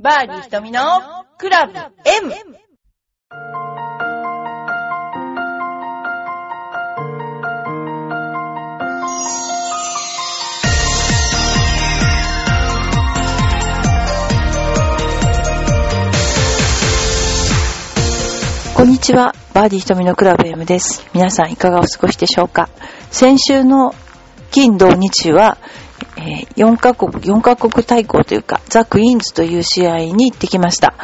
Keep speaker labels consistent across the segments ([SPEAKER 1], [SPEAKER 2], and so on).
[SPEAKER 1] バーディー瞳のクラブ M!
[SPEAKER 2] こんにちは。バーディー瞳のクラブ M です。皆さんいかがお過ごしでしょうか？先週の金土日は、えー4カ国、4カ国対抗というか、ザ・クイーンズという試合に行ってきました。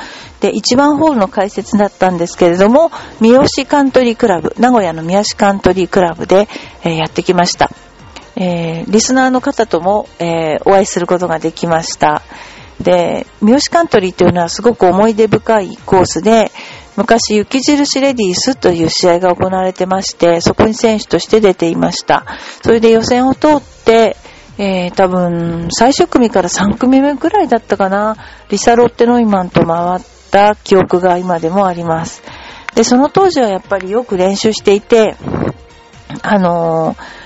[SPEAKER 2] で、1番ホールの解説だったんですけれども、三好カントリークラブ、名古屋の三好カントリークラブで、えーやってきました。えーリスナーの方とも、えお会いすることができました。で、三好カントリーというのはすごく思い出深いコースで、昔、雪印レディースという試合が行われてまして、そこに選手として出ていました。それで予選を通って、えー多分、最終組から3組目ぐらいだったかな、リサ・ロッテノイマンと回った記憶が今でもあります。で、その当時はやっぱりよく練習していて、あのー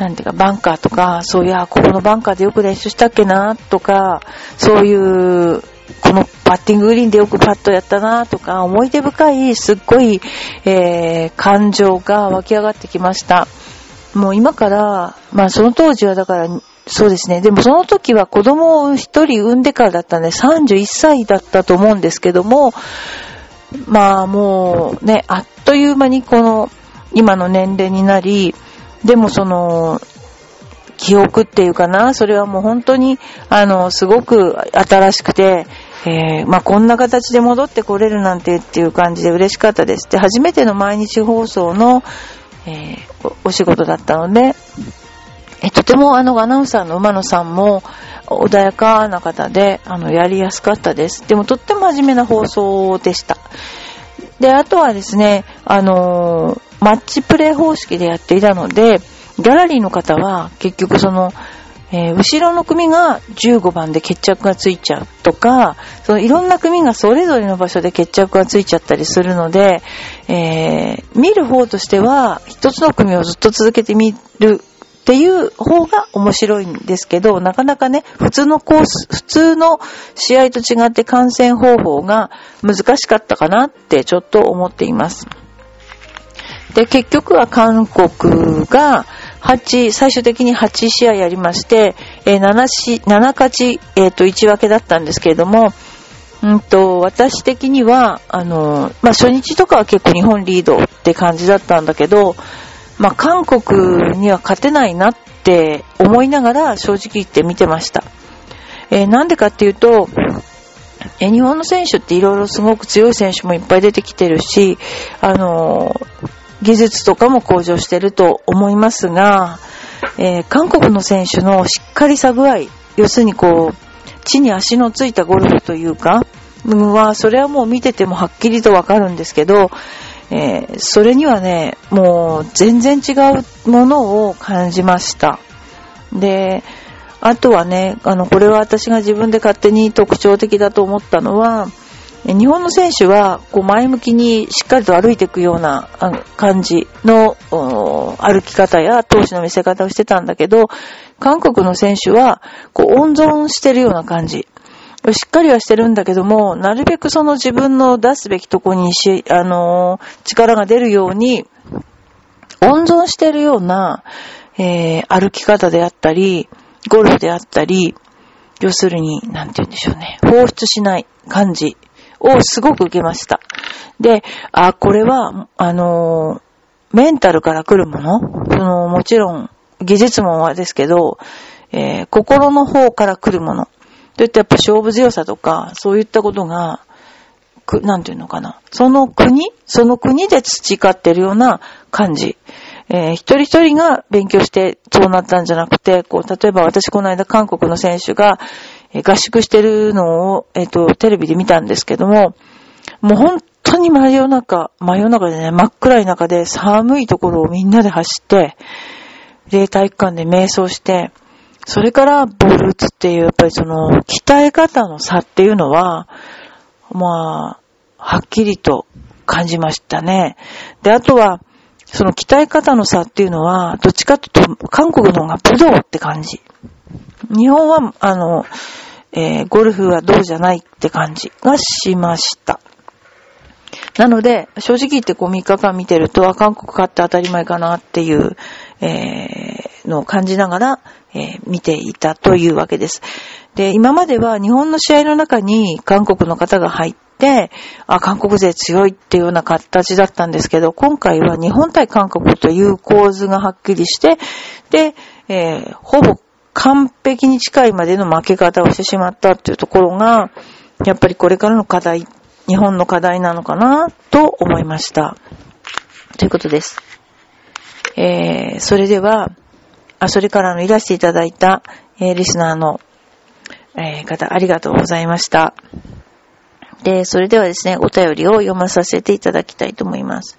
[SPEAKER 2] なんていうか、バンカーとか、そういう、あここのバンカーでよく練習したっけな、とか、そういう、このパッティンググリーンでよくパットやったな、とか、思い出深い、すっごい、えー感情が湧き上がってきました。もう今から、まあその当時はだから、そうですね。でもその時は子供を一人産んでからだったんで、31歳だったと思うんですけども、まあもうね、あっという間にこの、今の年齢になり、でもその、記憶っていうかな、それはもう本当に、あの、すごく新しくて、えーまあ、こんな形で戻ってこれるなんてっていう感じで嬉しかったです。で、初めての毎日放送の、えーお仕事だったので、えとてもあのアナウンサーの馬野さんも穏やかな方で、あの、やりやすかったです。でもとっても真面目な放送でした。で、あとはですね、あのーマッチプレイ方式でやっていたので、ギャラリーの方は結局その、えー後ろの組が15番で決着がついちゃうとか、そのいろんな組がそれぞれの場所で決着がついちゃったりするので、えー見る方としては、一つの組をずっと続けてみるっていう方が面白いんですけど、なかなかね、普通のコース、普通の試合と違って観戦方法が難しかったかなってちょっと思っています。で、結局は韓国が最終的に8試合やりまして、えー7し、7勝ち、えっ、と、1分けだったんですけれども、うんと、私的には、あの、まあ、初日とかは結構日本リードって感じだったんだけど、まあ、韓国には勝てないなって思いながら正直言って見てました。えーなんでかっていうと、えー日本の選手っていろいろすごく強い選手もいっぱい出てきてるし、あのー技術とかも向上してると思いますが、えー韓国の選手のしっかりさ具合、要するにこう、地に足のついたゴルフというか、は、それはもう見ててもはっきりとわかるんですけど、えーそれにはね、もう全然違うものを感じました。で、あとはね、あの、これは私が自分で勝手に特徴的だと思ったのは、日本の選手は、こう前向きにしっかりと歩いていくような感じの歩き方や闘志の見せ方をしてたんだけど、韓国の選手は、こう温存してるような感じ。しっかりはしてるんだけども、なるべくその自分の出すべきとこにし、あの力が出るように、温存してるような、えー歩き方であったり、ゴルフであったり、要するに、なんて言うんでしょうね、放出しない感じをすごく受けました。で、あ、これは、あのーメンタルから来るもの？その、もちろん、技術もはですけど、えー心の方から来るもの。といってやっぱ勝負強さとか、そういったことが、く、なんていうのかな。その国？その国で培ってるような感じ。えー一人一人が勉強してそうなったんじゃなくて、こう、例えば私この間韓国の選手が、合宿してるのを、えっ、と、テレビで見たんですけども、もう本当に真夜中、真夜中でね、真っ暗い中で寒いところをみんなで走って、で、体育館で瞑想して、それからボル打つっていう、やっぱりその、鍛え方の差っていうのは、まあ、はっきりと感じましたね。で、あとは、その鍛え方の差っていうのは、どっちかというと、韓国の方が武道って感じ。日本は、あの、えー、ゴルフはどうじゃないって感じがしました。なので、正直言ってこう3日間見てると、韓国勝って当たり前かなっていう、えー、のを感じながら、えー、見ていたというわけです。で、今までは日本の試合の中に韓国の方が入って、あ、韓国勢強いっていうような形だったんですけど、今回は日本対韓国という構図がはっきりして、で、えー、ほぼ完璧に近いまでの負け方をしてしまったっていうところが、やっぱりこれからの課題、日本の課題なのかなと思いました。ということです。えー、それでは、あ、それからのいらしていただいた、えー、リスナーの、えー、方、ありがとうございました。で、それではですね、お便りを読まさせていただきたいと思います。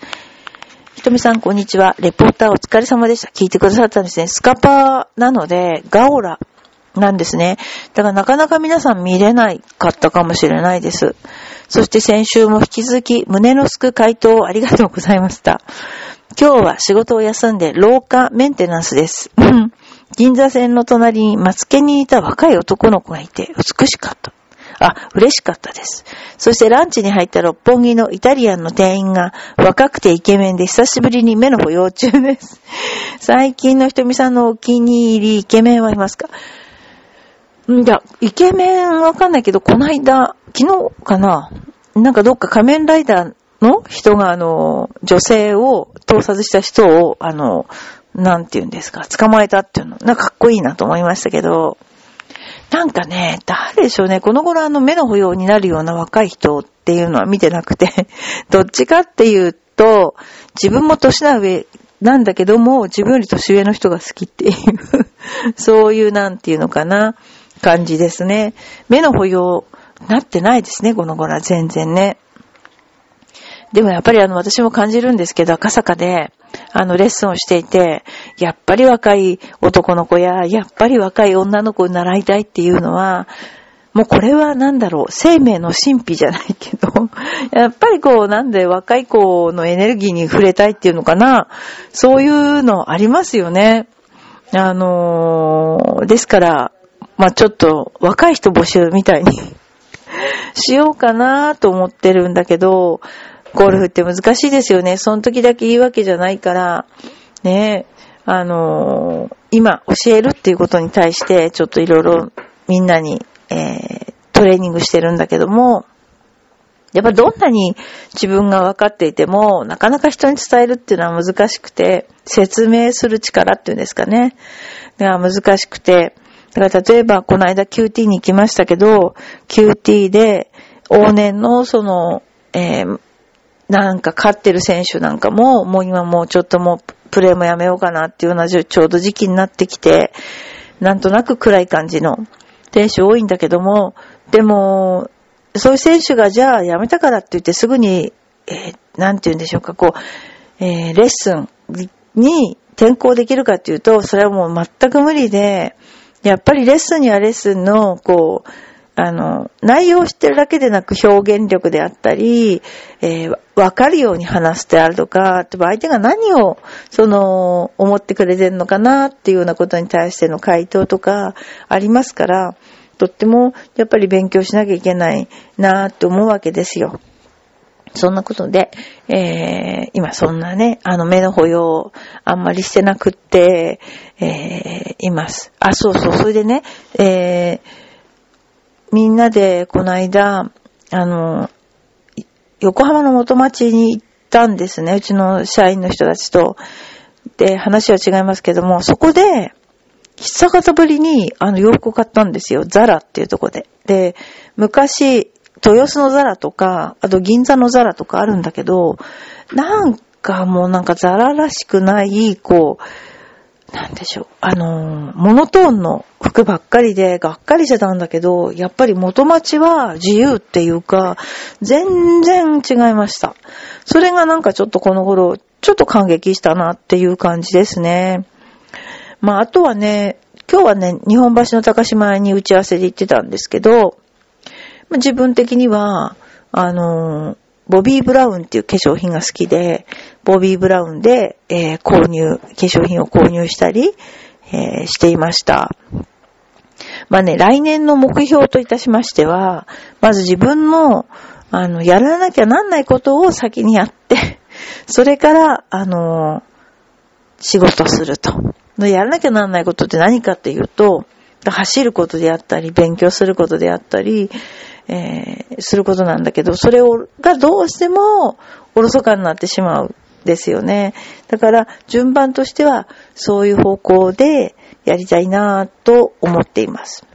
[SPEAKER 2] ひとみさん、こんにちは。レポーターお疲れ様でした。聞いてくださったんですね。スカパーなので、ガオラなんですね。だからなかなか皆さん見れないかったかもしれないです。そして先週も引き続き胸のすく回答をありがとうございました。今日は仕事を休んで廊下メンテナンスです。銀座線の隣にマツケにいた若い男の子がいて美しかった。あ、嬉しかったです。そしてランチに入った六本木のイタリアンの店員が若くてイケメンで久しぶりに目の保養中です。最近のひとみさんのお気に入りイケメンはいますか？んじゃ、イケメンわかんないけど、この間、昨日かな？なんかどっか仮面ライダーの人が、あの、女性を盗撮した人を、あの、なんて言うんですか、捕まえたっていうの、なんかかっこいいなと思いましたけど、なんかね、誰でしょうね、この頃あの目の保養になるような若い人っていうのは見てなくて、どっちかっていうと、自分も年な上なんだけども、自分より年上の人が好きっていう そういうなんていうのかな、感じですね。目の保養、なってないですね、この頃は全然ね。でもやっぱりあの、私も感じるんですけど、赤坂で、あの、レッスンをしていて、やっぱり若い男の子や、やっぱり若い女の子に習いたいっていうのは、もうこれはなんだろう、生命の神秘じゃないけど、やっぱりこう、なんで若い子のエネルギーに触れたいっていうのかな、そういうのありますよね。あのー、ですから、まあちょっと若い人募集みたいに しようかなと思ってるんだけど、ゴルフって難しいですよね。その時だけいいわけじゃないから、ねあのー、今教えるっていうことに対して、ちょっといろいろみんなに、えー、トレーニングしてるんだけども、やっぱどんなに自分が分かっていても、なかなか人に伝えるっていうのは難しくて、説明する力っていうんですかね。が難しくて、だから例えばこの間 QT に行きましたけど、QT で往年のその、えー、なんか勝ってる選手なんかも、もう今もうちょっともうプレーもやめようかなっていうようなちょうど時期になってきて、なんとなく暗い感じの選手多いんだけども、でも、そういう選手がじゃあ辞めたからって言ってすぐに、えー、なんて言うんでしょうか、こう、えー、レッスンに転校できるかっていうと、それはもう全く無理で、やっぱりレッスンにはレッスンの、こう、あの、内容を知ってるだけでなく表現力であったり、えー、わかるように話すであるとか、相手が何を、その、思ってくれてるのかなっていうようなことに対しての回答とかありますから、とってもやっぱり勉強しなきゃいけないなって思うわけですよ。そんなことで、えー、今そんなね、あの目の保養あんまりしてなくって、えー、います。あ、そうそう、それでね、えー、みんなでこの間、あの、横浜の元町に行ったんですね、うちの社員の人たちと。で、話は違いますけども、そこで、久方ぶりにあの洋服を買ったんですよ。ザラっていうとこで。で、昔、豊洲のザラとか、あと銀座のザラとかあるんだけど、なんかもうなんかザラらしくない、こう、なんでしょう。あの、モノトーンの服ばっかりで、がっかりしてたんだけど、やっぱり元町は自由っていうか、全然違いました。それがなんかちょっとこの頃、ちょっと感激したなっていう感じですね。まあ、あとはね、今日はね、日本橋の高島屋に打ち合わせで行ってたんですけど、まあ、自分的には、あの、ボビー・ブラウンっていう化粧品が好きで、ボビー・ブラウンで、えー、購入、化粧品を購入したり、えー、していました。まあね、来年の目標といたしましては、まず自分の、あの、やらなきゃなんないことを先にやって、それから、あの、仕事すると。やらなきゃなんないことって何かっていうと、走ることであったり、勉強することであったり、えー、することなんだけど、それを、がどうしてもおろそかになってしまう。ですよね。だから、順番としては、そういう方向でやりたいなぁと思っています。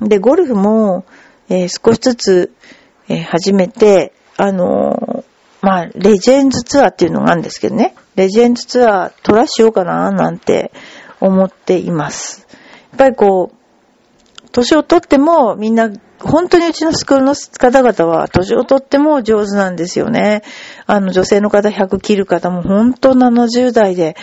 [SPEAKER 2] で、ゴルフも、えー、少しずつ、えー、始めて、あのまあ、レジェンズツアーっていうのがあるんですけどね。レジェンズツアートラしようかななんて思っています。やっぱりこう、年を取ってもみんな、本当にうちのスクールの方々は年を取っても上手なんですよね。あの女性の方100切る方も本当70代で、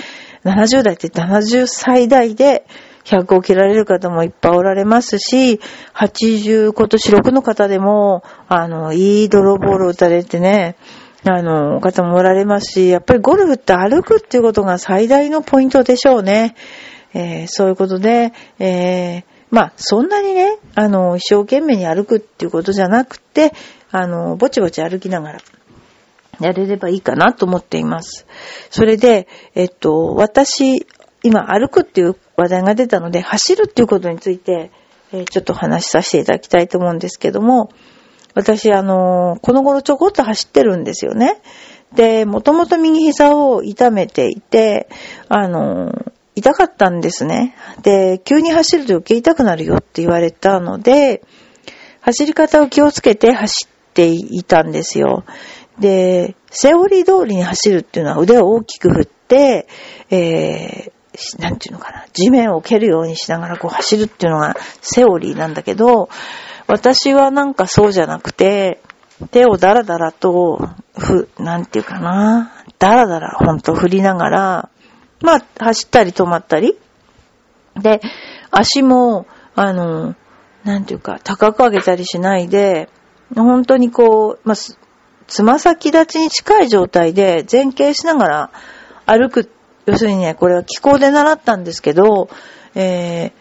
[SPEAKER 2] 70代って70歳代で100を切られる方もいっぱいおられますし、80今年6の方でも、あの、いい泥ボールを打たれてね、あの、方もおられますし、やっぱりゴルフって歩くっていうことが最大のポイントでしょうね。えー、そういうことで、えー、まあ、そんなにね、あの、一生懸命に歩くっていうことじゃなくて、あの、ぼちぼち歩きながら、やれればいいかなと思っています。それで、えっと、私、今歩くっていう話題が出たので、走るっていうことについて、え、ちょっと話しさせていただきたいと思うんですけども、私、あの、この頃ちょこっと走ってるんですよね。で、もともと右膝を痛めていて、あの、痛かったんですね。で、急に走ると余計痛くなるよって言われたので、走り方を気をつけて走っていたんですよ。で、セオリー通りに走るっていうのは腕を大きく振って、えー、なんていうのかな、地面を蹴るようにしながらこう走るっていうのがセオリーなんだけど、私はなんかそうじゃなくて、手をダラダラと、ふ、なんていうかな、ダラダラほんと振りながら、まあ、走ったり止まったり。で、足も、あの、なんていうか、高く上げたりしないで、本当にこう、まあ、つま先立ちに近い状態で前傾しながら歩く。要するにね、これは気候で習ったんですけど、え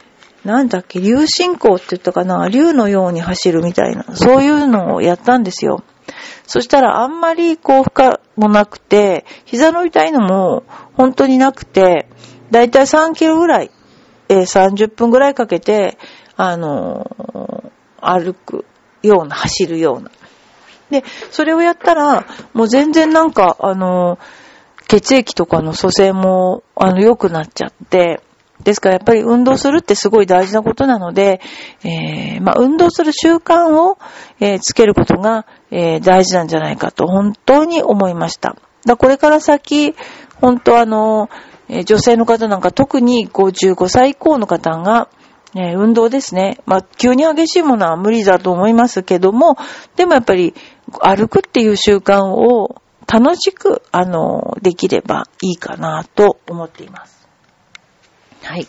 [SPEAKER 2] ー、なんだっけ、竜進行って言ったかな、竜のように走るみたいな、そういうのをやったんですよ。そしたらあんまりこう負荷もなくて、膝の痛いのも本当になくて、だいたい3キロぐらい、えー、30分ぐらいかけて、あのー、歩くような、走るような。で、それをやったら、もう全然なんか、あのー、血液とかの蘇生も、あの、良くなっちゃって、ですからやっぱり運動するってすごい大事なことなので、えー、まあ、運動する習慣を、えー、つけることが、えー、大事なんじゃないかと本当に思いました。だこれから先、本当あの、え女性の方なんか特に55歳以降の方が、え運動ですね。まあ、急に激しいものは無理だと思いますけども、でもやっぱり歩くっていう習慣を楽しく、あの、できればいいかなと思っています。はい。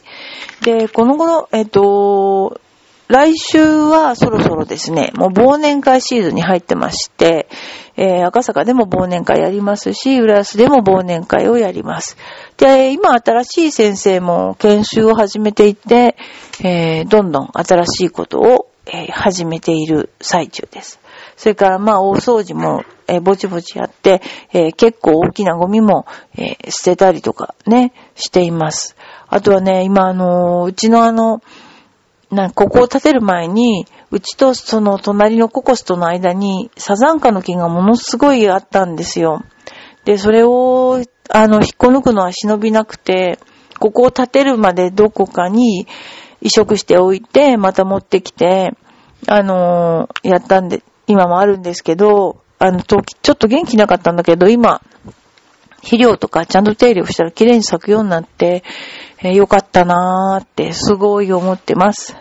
[SPEAKER 2] で、この頃、えっと、来週はそろそろですね、もう忘年会シーズンに入ってまして、えー、赤坂でも忘年会やりますし、浦安でも忘年会をやります。で、今新しい先生も研修を始めていて、えー、どんどん新しいことを、え、始めている最中です。それからまあ大掃除も、えー、ぼちぼちやって、えー、結構大きなゴミも、えー、捨てたりとかね、しています。あとはね、今あのうちのあの、な、ここを建てる前に、うちとその隣のココスとの間にサザンカの木がものすごいあったんですよ。で、それを、あの、引っこ抜くのは忍びなくて、ここを建てるまでどこかに移植しておいて、また持ってきて、あのー、やったんで、今もあるんですけど、あの、ちょっと元気なかったんだけど、今、肥料とかちゃんと手入れをしたら綺麗に咲くようになって、えー、よかったなーってすごい思ってます。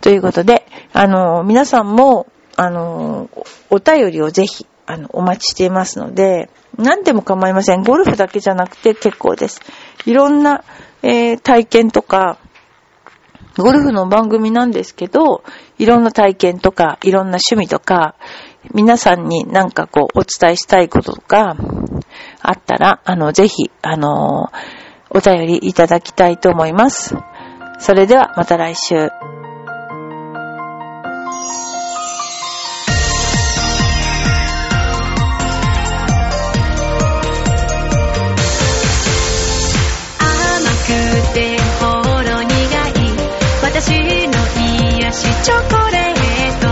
[SPEAKER 2] ということで、あの、皆さんも、あの、お便りをぜひ、あの、お待ちしていますので、何でも構いません。ゴルフだけじゃなくて結構です。いろんな、えー、体験とか、ゴルフの番組なんですけど、いろんな体験とか、いろんな趣味とか、皆さんになんかこう、お伝えしたいことがあったら、あの、ぜひ、あの、お便りいただきたいと思います。それでは、また来週。
[SPEAKER 3] 私の癒しチョコレート